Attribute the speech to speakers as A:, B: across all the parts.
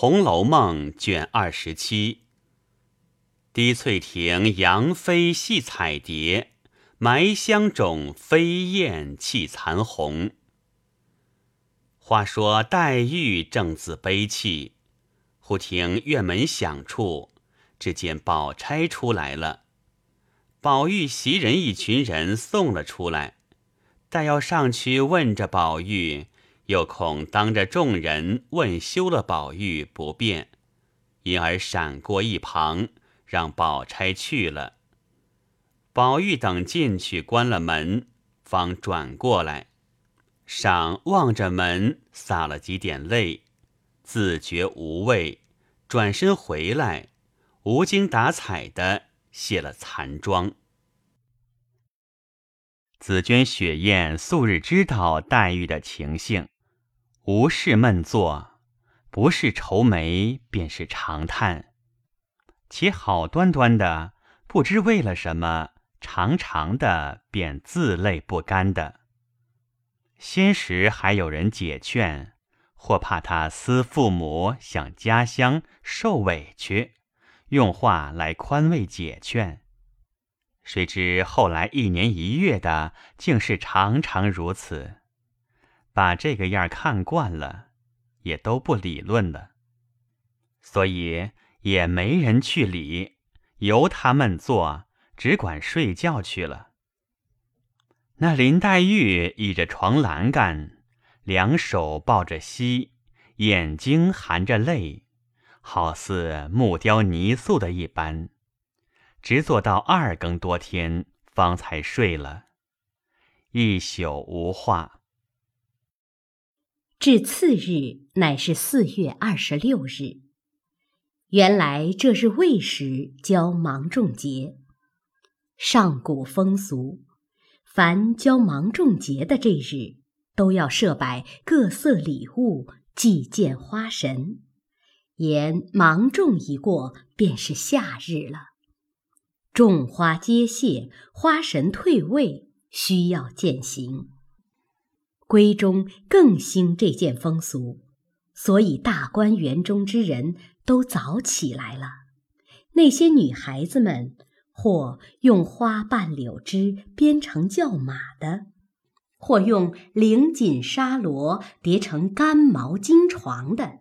A: 红楼梦》卷二十七。滴翠亭杨妃戏彩蝶，埋香冢飞燕泣残红。话说黛玉正自悲泣，忽听院门响处，只见宝钗出来了。宝玉袭人一群人送了出来，待要上去问着宝玉，又恐当着众人问休了宝玉不便，因而闪过一旁，让宝钗去了。宝玉等进去关了门，方转过来。赏望着门，洒了几点泪，自觉无味，转身回来，无精打采的卸了残妆。紫鹃、雪雁素日知道黛玉的情性，无事闷坐，不是愁眉便是长叹，其好端端的，不知为了什么，长长的便自泪不干的。先时还有人解劝，或怕他思父母想家乡受委屈，用话来宽慰解劝。谁知后来一年一月的，竟是常常如此，把这个样看惯了，也都不理论了，所以也没人去理，由他们做，只管睡觉去了。那林黛玉倚着床栏杆，两手抱着膝，眼睛含着泪，好似木雕泥塑的一般，直坐到二更多天，方才睡了，一宿无话。
B: 至次日，乃是四月二十六日。原来这日未时交芒种节，上古风俗。凡交芒种节的这日，都要设摆各色礼物，祭见花神。言芒种一过，便是夏日了。种花皆谢，花神退位，需要践行。闺中更兴这件风俗，所以大观园中之人都早起来了。那些女孩子们。或用花瓣柳枝编成轿马的，或用绫锦纱罗叠成干毛巾床的，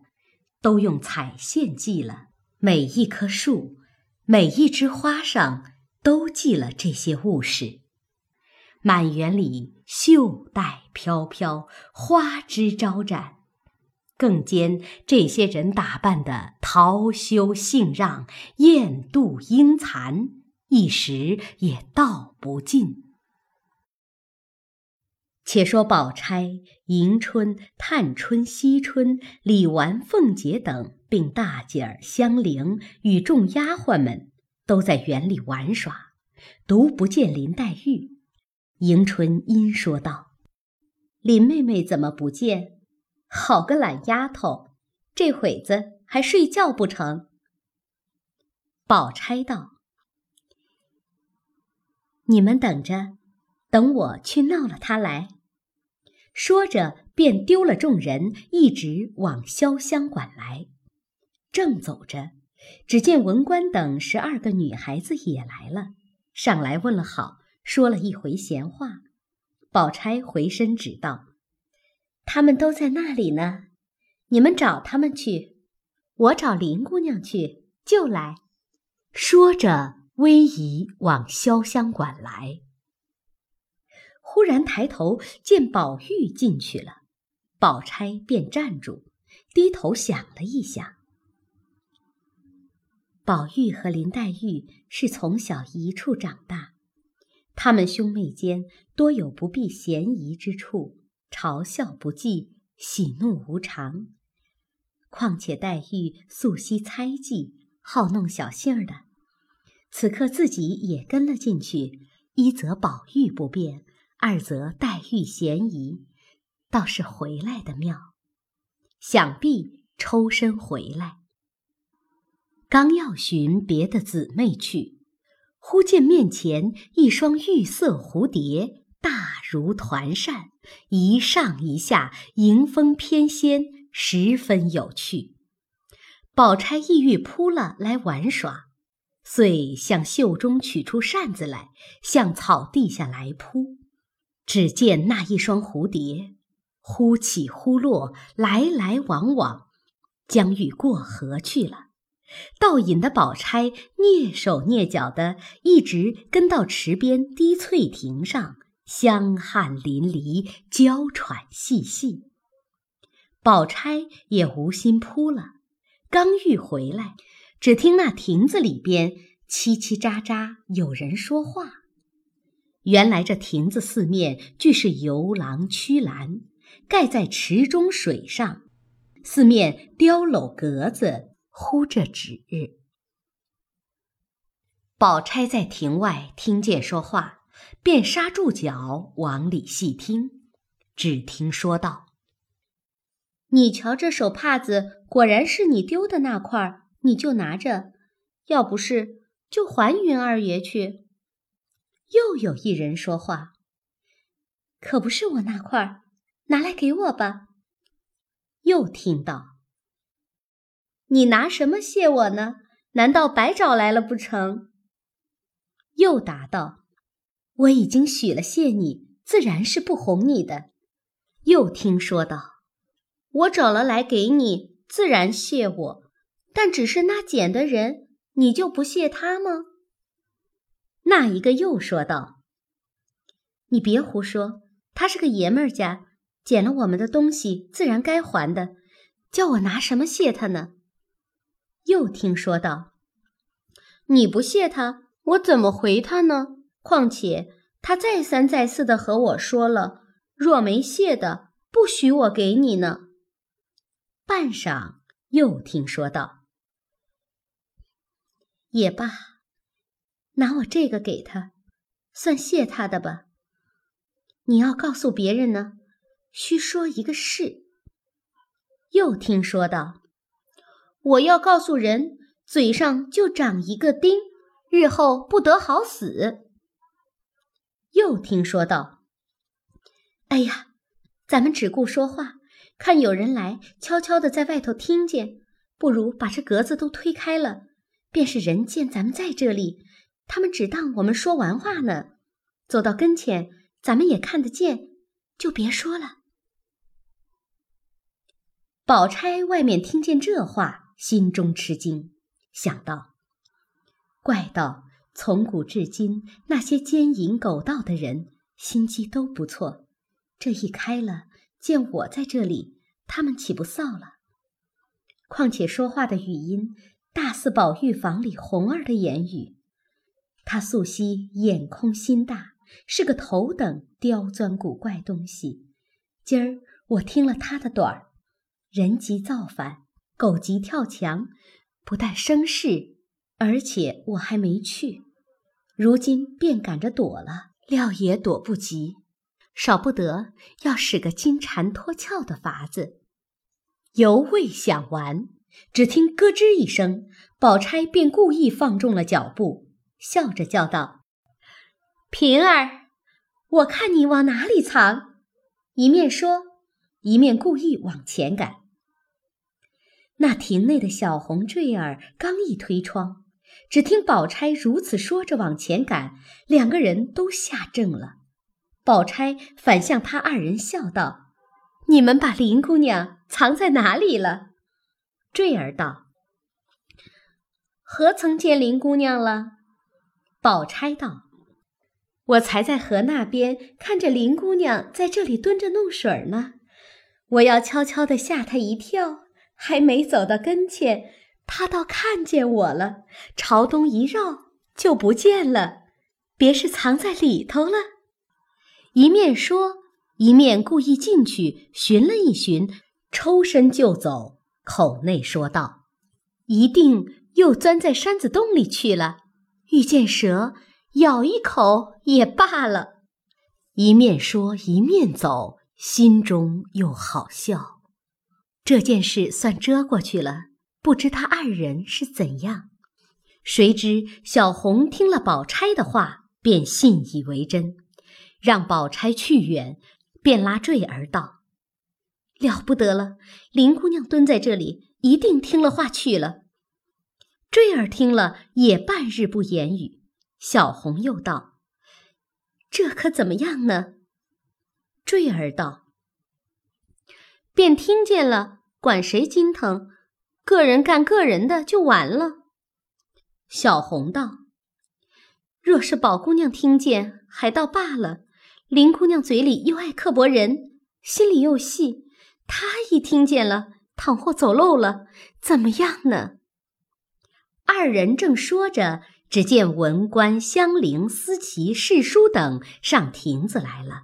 B: 都用彩线系了。每一棵树，每一枝花上都系了这些物事。满园里绣带飘飘，花枝招展，更兼这些人打扮的桃羞杏让，艳妒英残。一时也道不尽。且说宝钗、迎春、探春、惜春、李纨、凤姐等，并大姐儿香菱与众丫鬟们，都在园里玩耍，独不见林黛玉。迎春因说道：“林妹妹怎么不见？好个懒丫头，这会子还睡觉不成？”宝钗道。你们等着，等我去闹了他来。说着，便丢了众人，一直往潇湘馆来。正走着，只见文官等十二个女孩子也来了，上来问了好，说了一回闲话。宝钗回身指道：“他们都在那里呢，你们找他们去，我找林姑娘去，就来。”说着。逶迤往潇湘馆来，忽然抬头见宝玉进去了，宝钗便站住，低头想了一想。宝玉和林黛玉是从小一处长大，他们兄妹间多有不避嫌疑之处，嘲笑不忌，喜怒无常。况且黛玉素悉猜忌，好弄小性儿的。此刻自己也跟了进去，一则宝玉不便，二则黛玉嫌疑，倒是回来的妙。想必抽身回来，刚要寻别的姊妹去，忽见面前一双玉色蝴蝶，大如团扇，一上一下，迎风翩跹，十分有趣。宝钗意欲扑了来玩耍，遂向袖中取出扇子来，向草地下来扑。只见那一双蝴蝶，忽起忽落，来来往往，将欲过河去了。倒引的宝钗蹑手蹑脚的，一直跟到池边滴翠亭上，香汗淋漓，娇喘细细。宝钗也无心扑了。刚欲回来，只听那亭子里边叽叽喳喳有人说话。原来这亭子四面俱是游廊曲栏，盖在池中水上，四面雕镂格子，呼着纸。宝钗在亭外听见说话，便刹住脚往里细听，只听说道。你瞧，这手帕子果然是你丢的那块儿，你就拿着；要不是，就还云二爷去。又有一人说话：“可不是我那块儿，拿来给我吧。”又听到：“你拿什么谢我呢？难道白找来了不成？”又答道：“我已经许了谢你，自然是不哄你的。”又听说道。我找了来给你，自然谢我，但只是那捡的人，你就不谢他吗？那一个又说道：“你别胡说，他是个爷们儿家，捡了我们的东西，自然该还的，叫我拿什么谢他呢？”又听说道：“你不谢他，我怎么回他呢？况且他再三再四的和我说了，若没谢的，不许我给你呢。”半晌，又听说道：“也罢，拿我这个给他，算谢他的吧。你要告诉别人呢，须说一个事。”又听说道：“我要告诉人，嘴上就长一个钉，日后不得好死。”又听说道：“哎呀，咱们只顾说话。”看有人来，悄悄的在外头听见，不如把这格子都推开了，便是人见咱们在这里，他们只当我们说完话呢。走到跟前，咱们也看得见，就别说了。宝钗外面听见这话，心中吃惊，想到：怪道从古至今那些奸淫狗盗的人，心机都不错，这一开了。见我在这里，他们岂不臊了？况且说话的语音大似宝玉房里红儿的言语。他素昔眼空心大，是个头等刁钻古怪东西。今儿我听了他的短儿，人急造反，狗急跳墙，不但生事，而且我还没去。如今便赶着躲了，料也躲不及。少不得要使个金蝉脱壳的法子，犹未想完，只听咯吱一声，宝钗便故意放重了脚步，笑着叫道：“平儿，我看你往哪里藏？”一面说，一面故意往前赶。那亭内的小红坠儿刚一推窗，只听宝钗如此说着往前赶，两个人都吓怔了。宝钗反向他二人笑道：“你们把林姑娘藏在哪里了？”坠儿道：“何曾见林姑娘了？”宝钗道：“我才在河那边看着林姑娘在这里蹲着弄水呢。我要悄悄地吓她一跳，还没走到跟前，他倒看见我了，朝东一绕就不见了，别是藏在里头了。”一面说，一面故意进去寻了一寻，抽身就走，口内说道：“一定又钻在山子洞里去了，遇见蛇咬一口也罢了。”一面说，一面走，心中又好笑。这件事算遮过去了，不知他二人是怎样。谁知小红听了宝钗的话，便信以为真。让宝钗去远，便拉坠儿道：“了不得了！林姑娘蹲在这里，一定听了话去了。坠儿听了也半日不言语。小红又道：“这可怎么样呢？”坠儿道：“便听见了，管谁心疼，个人干个人的就完了。”小红道：“若是宝姑娘听见，还倒罢了；林姑娘嘴里又爱刻薄人，心里又细，她一听见了，倘或走漏了，怎么样呢？”二人正说着，只见文官、香菱、司棋、侍书等上亭子来了。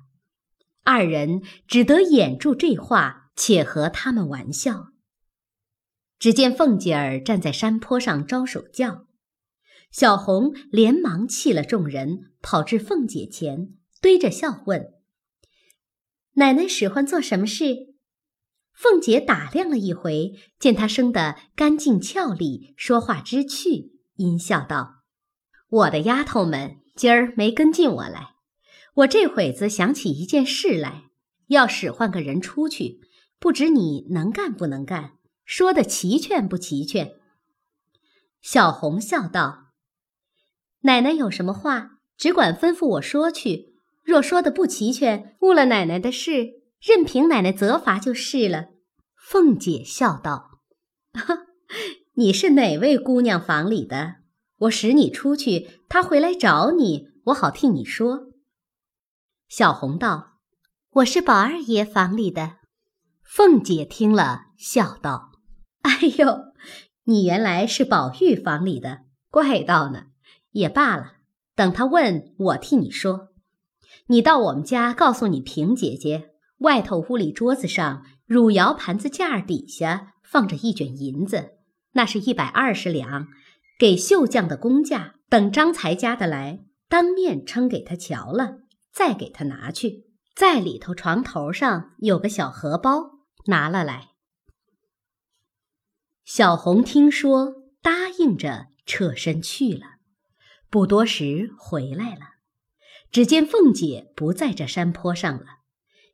B: 二人只得掩住这话，且和他们玩笑。只见凤姐儿站在山坡上招手叫，小红连忙弃了众人，跑至凤姐前，堆着笑问：“奶奶使唤做什么事？”凤姐打量了一回，见她生得干净俏丽，说话知趣，阴笑道：“我的丫头们今儿没跟进我来，我这会子想起一件事来，要使唤个人出去，不知你能干不能干，说的齐全不齐全？”小红笑道：“奶奶有什么话，只管吩咐我说去。若说的不齐全，误了奶奶的事。”任凭奶奶责罚就是了。凤姐笑道：“你是哪位姑娘房里的？我使你出去，她回来找你，我好替你说。”小红道：“我是宝二爷房里的。”凤姐听了，笑道：“哎呦，你原来是宝玉房里的，怪道呢。也罢了，等他问我替你说。你到我们家告诉你平姐姐。”外头屋里桌子上汝窑盘子架底下放着一卷银子，那是一百二十两，给绣匠的工价。等张才家的来，当面称给他瞧了，再给他拿去。在里头床头上有个小荷包，拿了来。小红听说，答应着，侧身去了。不多时回来了，只见凤姐不在这山坡上了。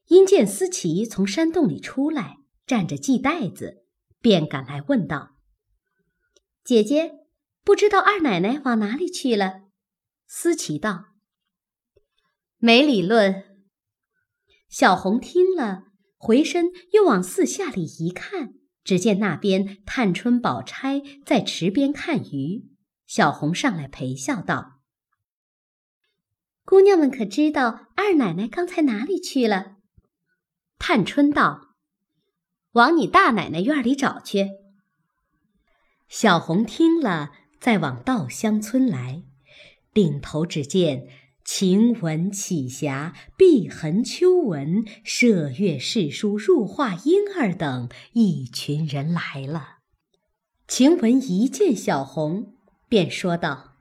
B: 因见思琪从山洞里出来，站着系带子，便赶来问道：“姐姐，不知道二奶奶往哪里去了？”思琪道：“没理论。”小红听了，回身又往四下里一看，只见那边探春、宝钗在池边看鱼。小红上来陪笑道：“姑娘们可知道二奶奶刚才哪里去了？”探春道：“往你大奶奶院里找去。”小红听了，再往稻香村来，顶头只见晴雯、绮霞、碧痕、秋纹、麝月、侍书、入画婴儿等一群人来了。晴雯一见小红，便说道：“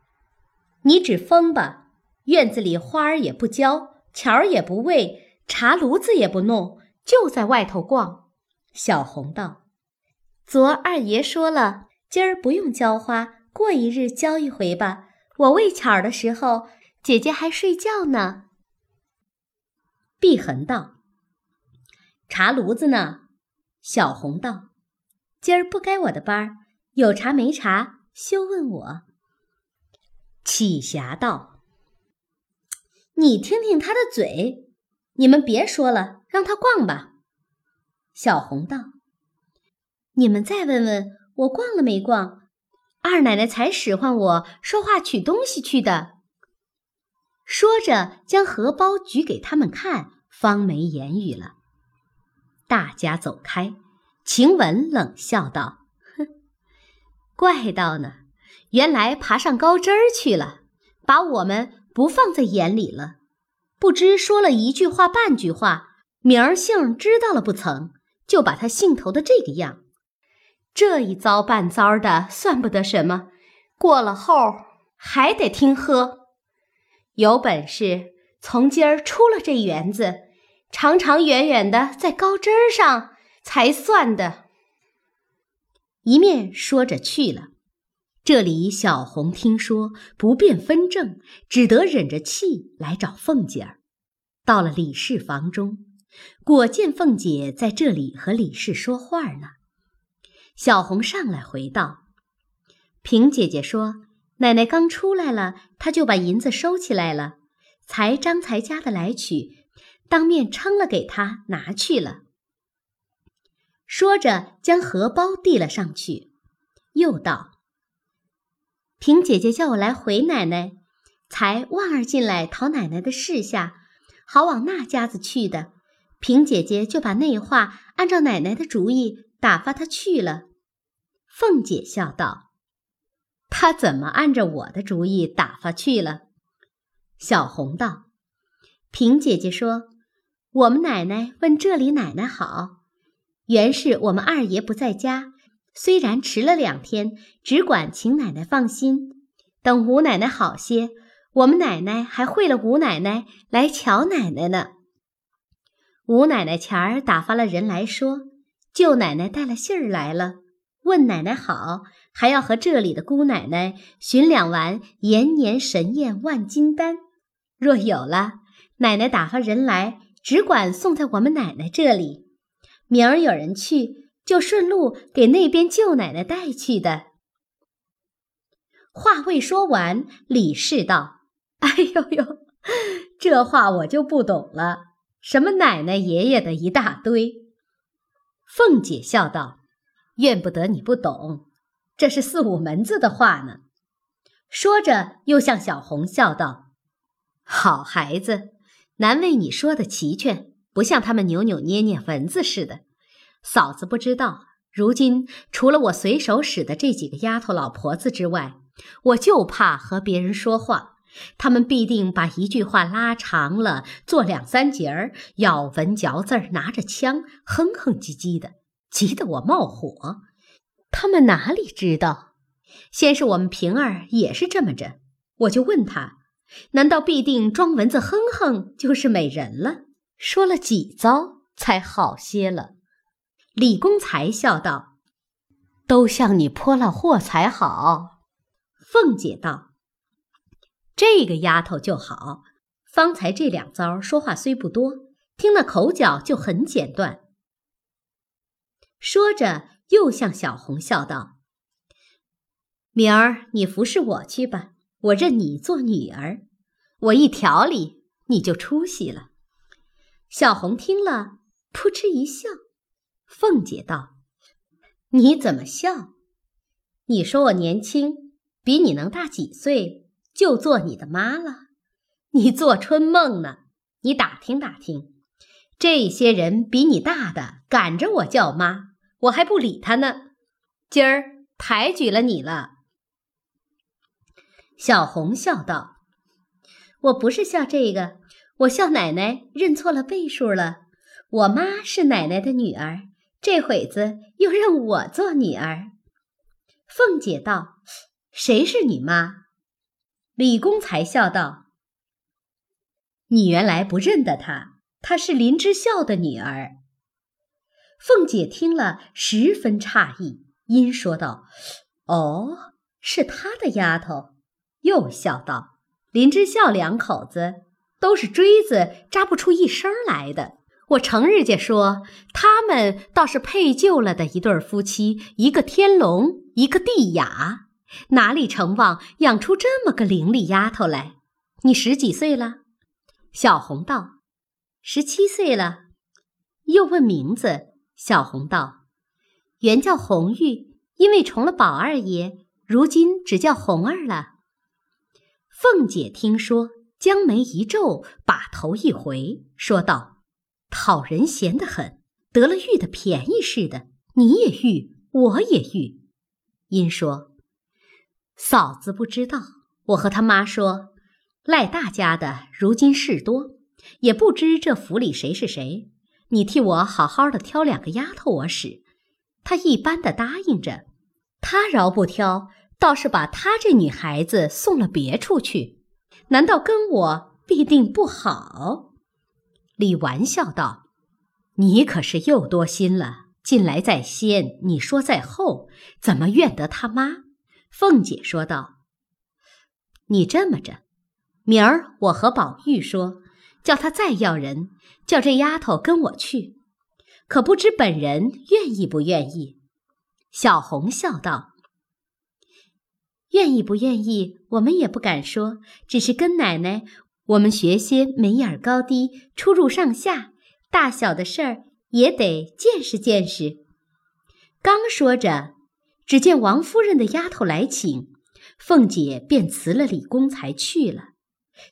B: 你只疯吧！院子里花儿也不浇，巧儿也不喂，茶炉子也不弄。”就在外头逛，小红道：“昨二爷说了，今儿不用浇花，过一日浇一回吧。我喂巧儿的时候，姐姐还睡觉呢。”碧痕道：“茶炉子呢？”小红道：“今儿不该我的班儿，有茶没茶，休问我。”启霞道：“你听听他的嘴，你们别说了。”让他逛吧，小红道：“你们再问问我逛了没逛？二奶奶才使唤我说话取东西去的。”说着，将荷包举给他们看，方没言语了。大家走开，晴雯冷笑道：“哼，怪道呢，原来爬上高枝儿去了，把我们不放在眼里了。不知说了一句话半句话。”名儿姓知道了不曾，就把他兴头的这个样，这一遭半遭的算不得什么，过了后还得听喝。有本事从今儿出了这园子，长长远远的在高枝儿上才算的。一面说着去了。这里小红听说不便分证，只得忍着气来找凤姐儿。到了李氏房中。果见凤姐在这里和李氏说话呢，小红上来回道：“平姐姐说，奶奶刚出来了，她就把银子收起来了，才张才家的来取，当面称了给她拿去了。”说着，将荷包递了上去，又道：“平姐姐叫我来回奶奶，才旺儿进来讨奶奶的事下，好往那家子去的。平姐姐就把那话按照奶奶的主意打发他去了。”凤姐笑道：“他怎么按着我的主意打发去了？”小红道：“平姐姐说，我们奶奶问这里奶奶好，原是我们二爷不在家，虽然迟了两天，只管请奶奶放心。等吴奶奶好些，我们奶奶还会了吴奶奶来瞧奶奶呢。吴奶奶前儿打发了人来说，舅奶奶带了信儿来了。”问奶奶好，还要和这里的姑奶奶寻两丸延年神验万金丹。若有了，奶奶打发人来，只管送在我们奶奶这里。明儿有人去，就顺路给那边舅奶奶带去的。话未说完，李氏道：“哎呦呦，这话我就不懂了。什么奶奶爷爷的一大堆。”凤姐笑道。怨不得你不懂，这是四五门子的话呢。说着，又向小红笑道：“好孩子，难为你说的齐全，不像他们扭扭捏捏文字似的。嫂子不知道，如今除了我随手使的这几个丫头老婆子之外，我就怕和别人说话，他们必定把一句话拉长了，做两三节儿，咬文嚼字儿，拿着枪，哼哼唧唧的。”急得我冒火，他们哪里知道？先是我们平儿也是这么着，我就问他：难道必定装蚊子哼哼就是美人了？说了几遭才好些了。李公才笑道：“都向你泼了祸才好。”凤姐道：“这个丫头就好，方才这两遭说话虽不多，听那口角就很简断。”说着，又向小红笑道：“明儿你服侍我去吧，我认你做女儿。我一调理，你就出息了。”小红听了，扑哧一笑。凤姐道：“你怎么笑？你说我年轻，比你能大几岁，就做你的妈了？你做春梦呢？你打听打听，这些人比你大的，赶着我叫妈。”我还不理他呢，今儿抬举了你了。小红笑道：“我不是笑这个，我笑奶奶认错了辈数了。我妈是奶奶的女儿，这会子又认我做女儿。”凤姐道：“谁是你妈？”李公才笑道：“你原来不认得她，她是林之孝的女儿。”凤姐听了，十分诧异，因说道：“哦，是他的丫头。”又笑道：“林之孝两口子都是锥子扎不出一声来的。我成日家说，他们倒是配就了的一对夫妻，一个天龙，一个地雅，哪里成望养出这么个伶俐丫头来？你十几岁了？”小红道：“十七岁了。”又问名字。小红道：“原叫红玉，因为重了宝二爷，如今只叫红儿了。”凤姐听说，将眉一皱，把头一回，说道：“讨人嫌得很，得了玉的便宜似的。你也玉，我也玉。”因说：“嫂子不知道，我和他妈说，赖大家的如今事多，也不知这府里谁是谁。”你替我好好的挑两个丫头我使，他一般的答应着。他饶不挑，倒是把他这女孩子送了别处去，难道跟我必定不好？李纨笑道：“你可是又多心了。进来在先，你说在后，怎么怨得他妈？”凤姐说道：“你这么着，明儿我和宝玉说。”叫他再要人，叫这丫头跟我去，可不知本人愿意不愿意。小红笑道：“愿意不愿意，我们也不敢说，只是跟奶奶，我们学些眉眼高低、出入上下、大小的事儿，也得见识见识。”刚说着，只见王夫人的丫头来请，凤姐便辞了李公才去了。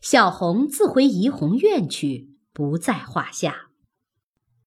B: 小红自回怡红院去，不在话下。